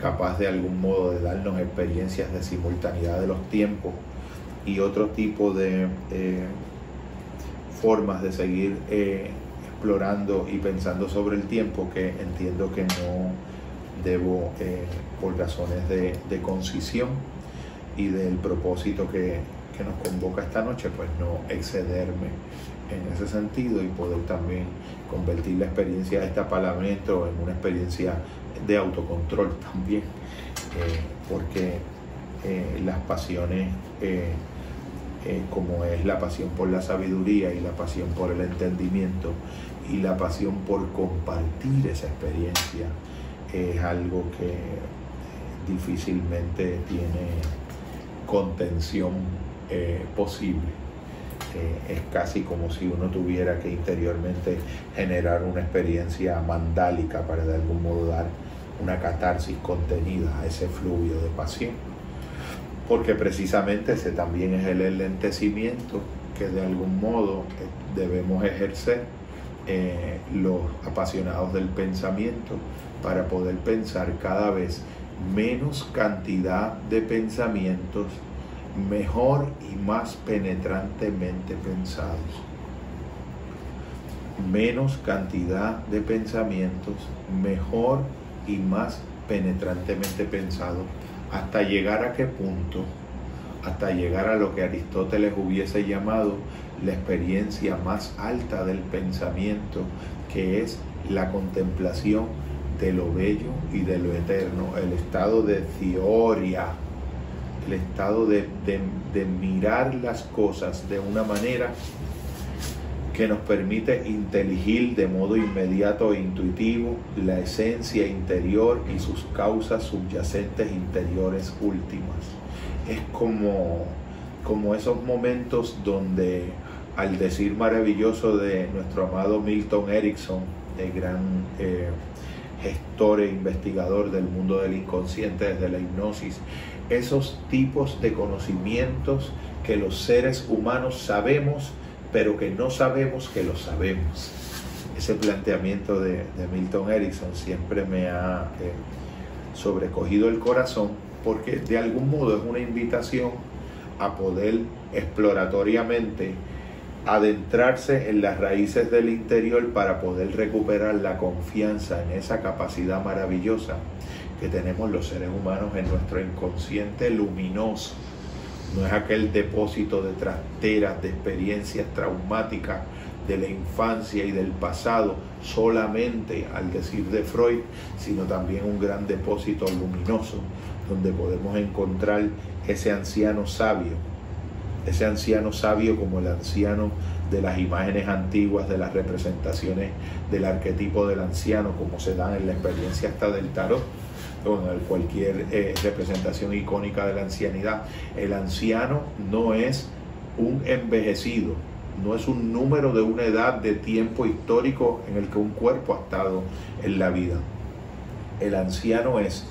capaz de algún modo de darnos experiencias de simultaneidad de los tiempos y otro tipo de eh, formas de seguir eh, explorando y pensando sobre el tiempo que entiendo que no debo, eh, por razones de, concisión y del propósito que, que, nos convoca esta noche, pues no excederme en ese sentido y poder también convertir la experiencia de este parlamento en una experiencia de autocontrol también, eh, porque las pasiones eh, como es la pasión por la sabiduría y la pasión por el entendimiento y la pasión por compartir esa experiencia, es algo que difícilmente tiene contención eh, posible. Eh, es casi como si uno tuviera que interiormente generar una experiencia mandálica para de algún modo dar una catarsis contenida a ese fluvio de pasión. Porque precisamente ese también es el enlentecimiento que de algún modo eh, debemos ejercer eh, los apasionados del pensamiento para poder pensar cada vez menos cantidad de pensamientos, mejor y más penetrantemente pensados. Menos cantidad de pensamientos, mejor y más penetrantemente pensados, hasta llegar a qué punto, hasta llegar a lo que Aristóteles hubiese llamado la experiencia más alta del pensamiento, que es la contemplación de lo bello y de lo eterno, el estado de teoría, el estado de, de, mirar las cosas de una manera que nos permite inteligir de modo inmediato e intuitivo la esencia interior y sus causas subyacentes interiores últimas. Es como, como esos momentos donde al decir maravilloso de nuestro amado Milton Erickson, el gran eh, gestor e investigador del mundo del inconsciente desde la hipnosis, esos tipos de conocimientos que los seres humanos sabemos, pero que no sabemos que lo sabemos. Ese planteamiento de, Milton Erickson siempre me ha eh, sobrecogido el corazón porque de algún modo es una invitación a poder exploratoriamente adentrarse en las raíces del interior para poder recuperar la confianza en esa capacidad maravillosa que tenemos los seres humanos en nuestro inconsciente luminoso. No es aquel depósito de trasteras, de experiencias traumáticas de la infancia y del pasado, solamente al decir de Freud, sino también un gran depósito luminoso donde podemos encontrar ese anciano sabio ese anciano sabio como el anciano de las imágenes antiguas, de las representaciones del arquetipo del anciano, como se dan en la experiencia hasta del tarot, o en cualquier eh, representación icónica de la ancianidad. El anciano no es un envejecido, no es un número de una edad de tiempo histórico en el que un cuerpo ha estado en la vida. El anciano es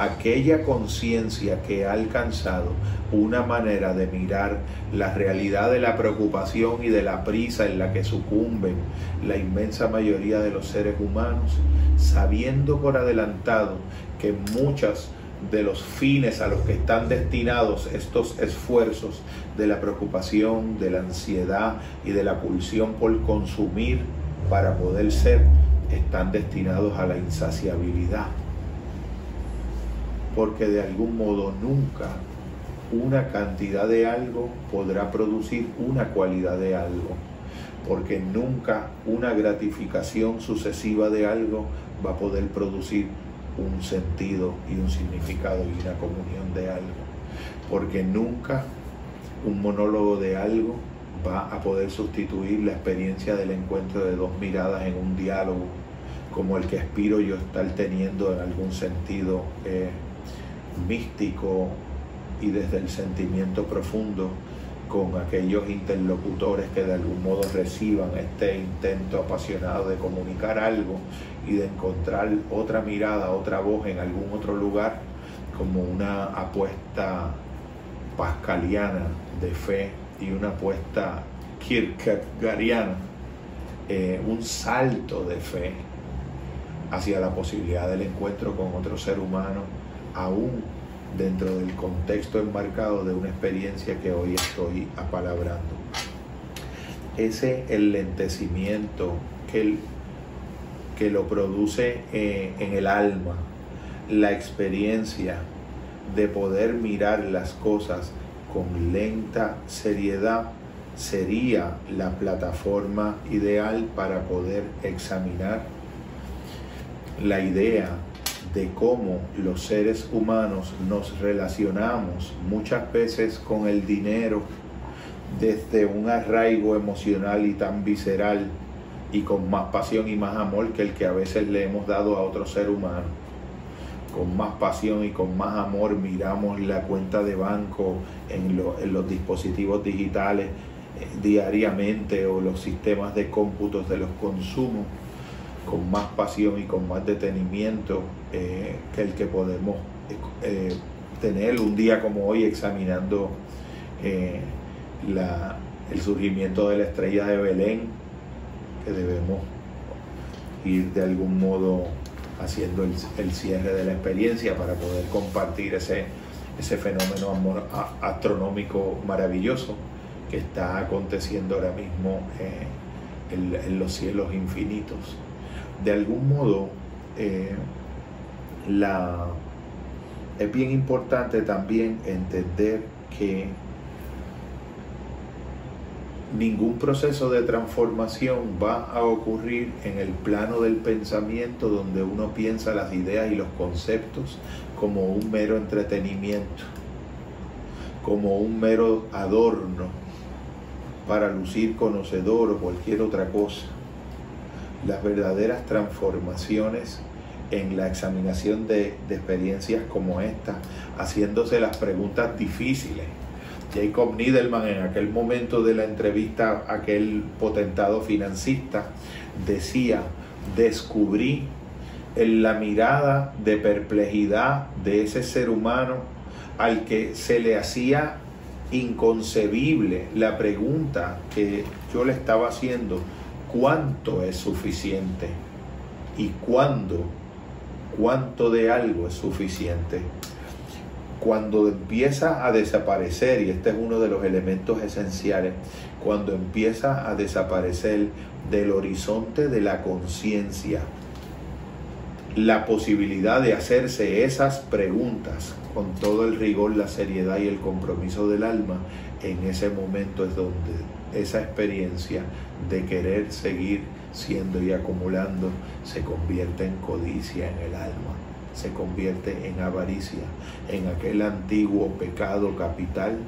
aquella conciencia que ha alcanzado una manera de mirar la realidad de la preocupación y de la prisa en la que sucumben la inmensa mayoría de los seres humanos, sabiendo por adelantado que muchas de los fines a los que están destinados estos esfuerzos de la preocupación, de la ansiedad y de la pulsión por consumir para poder ser, están destinados a la insaciabilidad porque de algún modo nunca una cantidad de algo podrá producir una cualidad de algo, porque nunca una gratificación sucesiva de algo va a poder producir un sentido y un significado y una comunión de algo, porque nunca un monólogo de algo va a poder sustituir la experiencia del encuentro de dos miradas en un diálogo como el que aspiro yo estar teniendo en algún sentido. Eh, místico y desde el sentimiento profundo con aquellos interlocutores que de algún modo reciban este intento apasionado de comunicar algo y de encontrar otra mirada, otra voz en algún otro lugar, como una apuesta pascaliana de fe y una apuesta kierkegaardiana, eh, un salto de fe hacia la posibilidad del encuentro con otro ser humano aún dentro del contexto enmarcado de una experiencia que hoy estoy apalabrando. Ese enlentecimiento que, que lo produce eh, en el alma, la experiencia de poder mirar las cosas con lenta seriedad, sería la plataforma ideal para poder examinar la idea de cómo los seres humanos nos relacionamos muchas veces con el dinero desde un arraigo emocional y tan visceral y con más pasión y más amor que el que a veces le hemos dado a otro ser humano. Con más pasión y con más amor miramos la cuenta de banco en, los dispositivos digitales eh, diariamente o los sistemas de cómputos de los consumos con más pasión y con más detenimiento eh, que el que podemos eh, tener un día como hoy examinando el surgimiento de la estrella de Belén, que debemos ir de algún modo haciendo el, cierre de la experiencia para poder compartir ese, ese fenómeno astronómico maravilloso que está aconteciendo ahora mismo eh, en, los cielos infinitos. De algún modo, eh, la, es bien importante también entender que ningún proceso de transformación va a ocurrir en el plano del pensamiento donde uno piensa las ideas y los conceptos como un mero entretenimiento, como un mero adorno para lucir conocedor o cualquier otra cosa. Las verdaderas transformaciones en la examinación de, experiencias como esta, haciéndose las preguntas difíciles, Jacob Niedelman en aquel momento de la entrevista, aquel potentado financista, decía, descubrí en la mirada de perplejidad de ese ser humano al que se le hacía inconcebible la pregunta que yo le estaba haciendo, ¿cuánto es suficiente? ¿Y cuándo? ¿Cuánto de algo es suficiente? cuando empieza a desaparecer, y este es uno de los elementos esenciales, cuando empieza a desaparecer del horizonte de la conciencia, la posibilidad de hacerse esas preguntas con todo el rigor, la seriedad y el compromiso del alma, en ese momento es donde esa experiencia de querer seguir siendo y acumulando se convierte en codicia en el alma se convierte en avaricia, en aquel antiguo pecado capital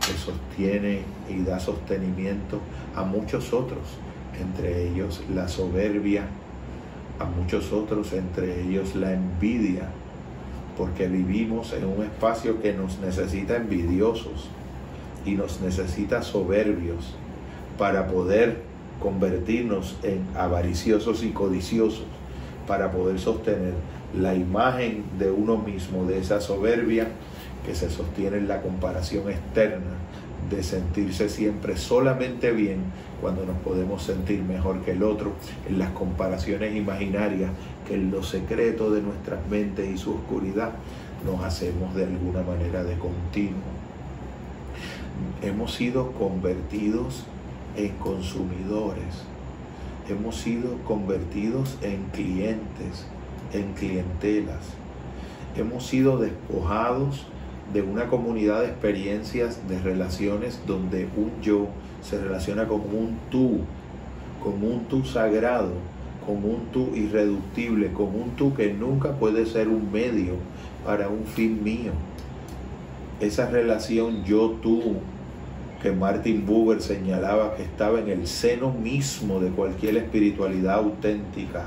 que sostiene y da sostenimiento a muchos otros, entre ellos la soberbia, a muchos otros, entre ellos la envidia, porque vivimos en un espacio que nos necesita envidiosos y nos necesita soberbios para poder convertirnos en avariciosos y codiciosos, para poder sostener la imagen de uno mismo, de esa soberbia que se sostiene en la comparación externa, de sentirse siempre solamente bien cuando nos podemos sentir mejor que el otro, en las comparaciones imaginarias que en lo secreto de nuestras mentes y su oscuridad nos hacemos de alguna manera de continuo. Hemos sido convertidos en consumidores, hemos sido convertidos en clientes, en clientelas. Hemos sido despojados de una comunidad de experiencias, de relaciones donde un yo se relaciona con un tú, con un tú sagrado, con un tú irreductible, con un tú que nunca puede ser un medio para un fin mío. Esa relación yo-tú que Martin Buber señalaba que estaba en el seno mismo de cualquier espiritualidad auténtica,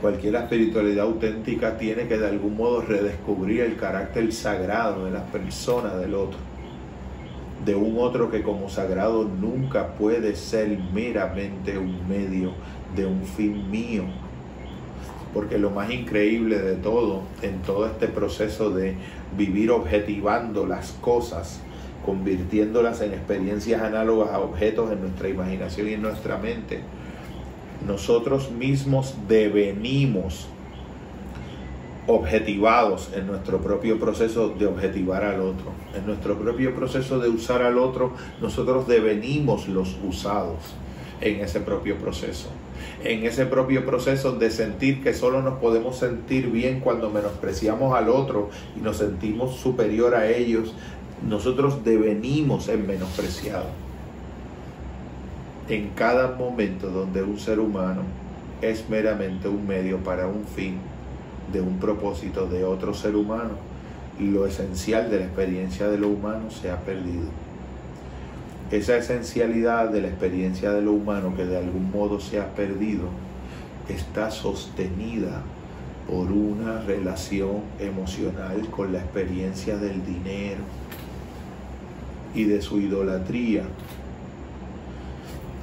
Cualquier espiritualidad auténtica tiene que de algún modo redescubrir el carácter sagrado de la persona del otro. De un otro que como sagrado nunca puede ser meramente un medio de un fin mío. Porque lo más increíble de todo, en todo este proceso de vivir objetivando las cosas, convirtiéndolas en experiencias análogas a objetos en nuestra imaginación y en nuestra mente, nosotros mismos devenimos objetivados en nuestro propio proceso de objetivar al otro. En nuestro propio proceso de usar al otro, nosotros devenimos los usados en ese propio proceso. En ese propio proceso de sentir que solo nos podemos sentir bien cuando menospreciamos al otro y nos sentimos superior a ellos, nosotros devenimos en menospreciado en cada momento donde un ser humano es meramente un medio para un fin de un propósito de otro ser humano, lo esencial de la experiencia de lo humano se ha perdido. Esa esencialidad de la experiencia de lo humano que de algún modo se ha perdido está sostenida por una relación emocional con la experiencia del dinero y de su idolatría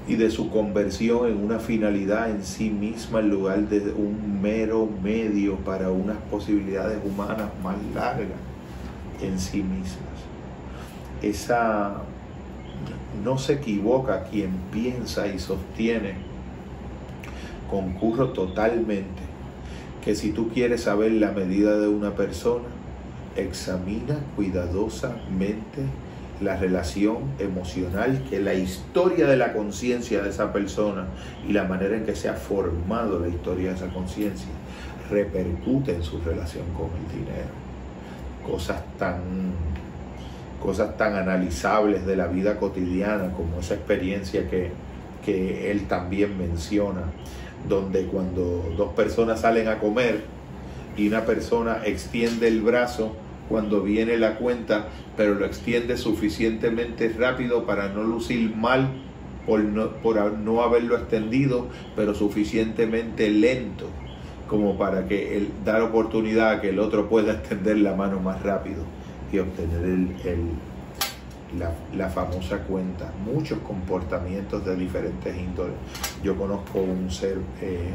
y de su conversión en una finalidad en sí misma en lugar de un mero medio para unas posibilidades humanas más largas en sí mismas. Esa no se equivoca quien piensa y sostiene, concurro totalmente, que si tú quieres saber la medida de una persona, examina cuidadosamente la relación emocional que la historia de la conciencia de esa persona y la manera en que se ha formado la historia de esa conciencia repercute en su relación con el dinero. Cosas tan, cosas tan analizables de la vida cotidiana como esa experiencia que, que él también menciona, donde cuando dos personas salen a comer y una persona extiende el brazo, cuando viene la cuenta, pero lo extiende suficientemente rápido para no lucir mal por no, por no haberlo extendido, pero suficientemente lento como para que dar oportunidad a que el otro pueda extender la mano más rápido y obtener el, la, la, famosa cuenta. Muchos comportamientos de diferentes índoles. Yo conozco un ser eh,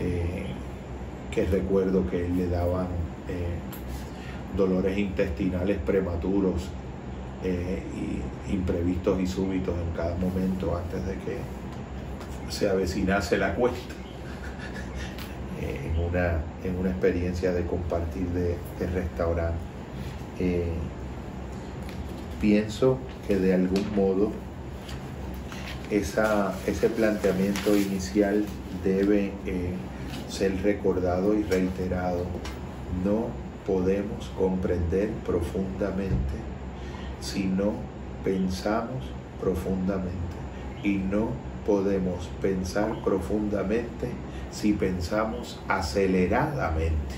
eh, que recuerdo que le daban eh, dolores intestinales prematuros eh, y imprevistos y súbitos en cada momento antes de que se avecinase la cuesta eh, en, una, en una experiencia de compartir de, de restaurante. Eh, pienso que de algún modo esa, ese planteamiento inicial debe ser recordado y reiterado. No podemos comprender profundamente si no pensamos profundamente. Y no podemos pensar profundamente si pensamos aceleradamente.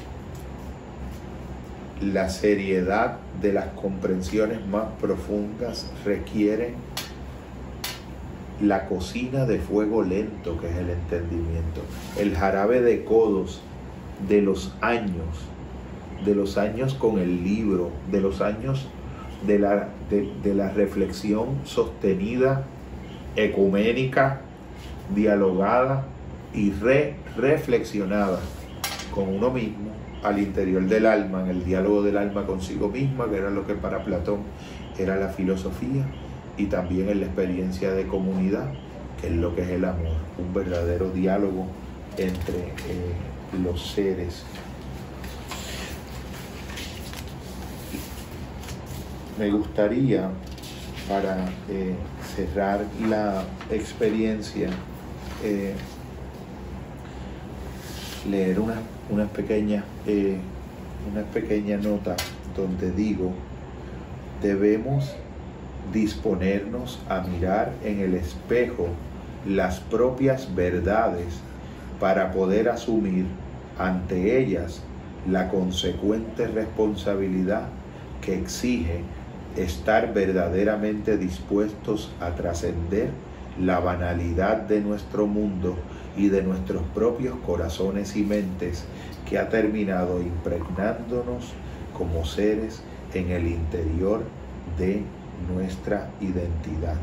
La seriedad de las comprensiones más profundas requiere la cocina de fuego lento que es el entendimiento, el jarabe de codos de los años de los años con el libro, de los años de la, de, la reflexión sostenida, ecuménica, dialogada y re reflexionada con uno mismo al interior del alma, en el diálogo del alma consigo misma, que era lo que para Platón era la filosofía, y también en la experiencia de comunidad, que es lo que es el amor, un verdadero diálogo entre eh, los seres me gustaría, para eh, cerrar la experiencia, eh, leer una, una pequeña, eh, una pequeña nota donde digo, debemos disponernos a mirar en el espejo las propias verdades para poder asumir ante ellas la consecuente responsabilidad que exige estar verdaderamente dispuestos a trascender la banalidad de nuestro mundo y de nuestros propios corazones y mentes que ha terminado impregnándonos como seres en el interior de nuestra identidad.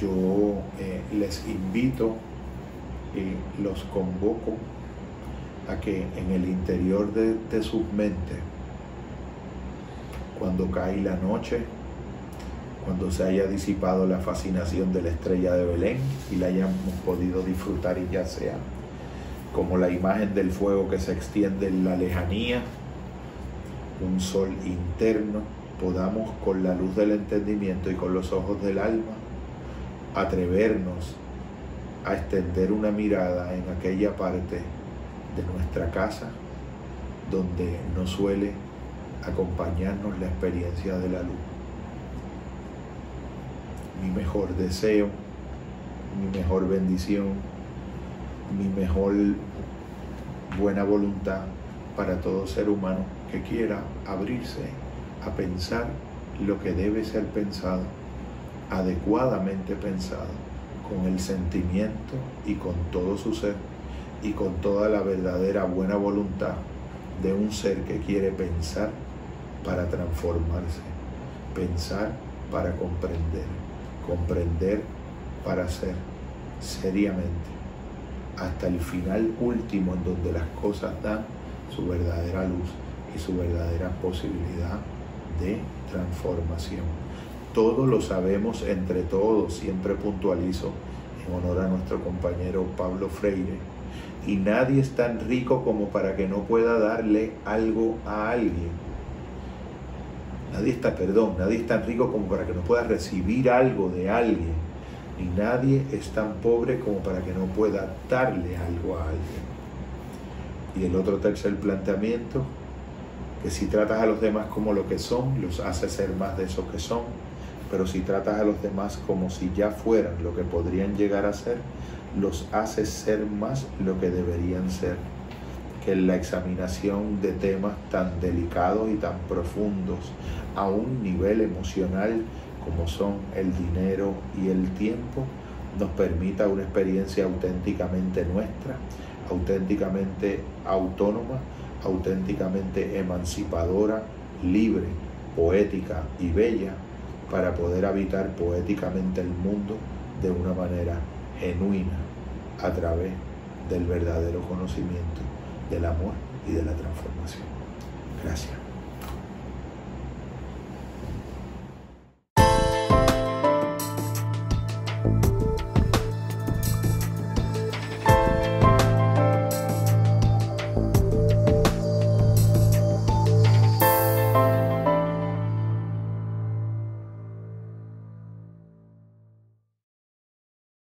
Yo eh, les invito y los convoco que en el interior de, de su mente, cuando cae la noche, cuando se haya disipado la fascinación de la estrella de Belén y la hayamos podido disfrutar y ya sea como la imagen del fuego que se extiende en la lejanía, un sol interno, podamos con la luz del entendimiento y con los ojos del alma atrevernos a extender una mirada en aquella parte de nuestra casa donde nos suele acompañarnos la experiencia de la luz. Mi mejor deseo, mi mejor bendición, mi mejor buena voluntad para todo ser humano que quiera abrirse a pensar lo que debe ser pensado, adecuadamente pensado, con el sentimiento y con todo su ser y con toda la verdadera buena voluntad de un ser que quiere pensar para transformarse, pensar para comprender, comprender para ser seriamente hasta el final último en donde las cosas dan su verdadera luz y su verdadera posibilidad de transformación. Todo lo sabemos entre todos, siempre puntualizo en honor a nuestro compañero Pablo Freire, y nadie es tan rico como para que no pueda darle algo a alguien. Nadie está, perdón, nadie es tan rico como para que no pueda recibir algo de alguien. Y nadie es tan pobre como para que no pueda darle algo a alguien. Y el otro tercer planteamiento, que si tratas a los demás como lo que son, los hace ser más de eso que son, pero si tratas a los demás como si ya fueran lo que podrían llegar a ser, los hace ser más lo que deberían ser. Que en la examinación de temas tan delicados y tan profundos a un nivel emocional como son el dinero y el tiempo, nos permita una experiencia auténticamente nuestra, auténticamente autónoma, auténticamente emancipadora, libre, poética y bella, para poder habitar poéticamente el mundo de una manera genuina a través del verdadero conocimiento del amor y de la transformación. Gracias.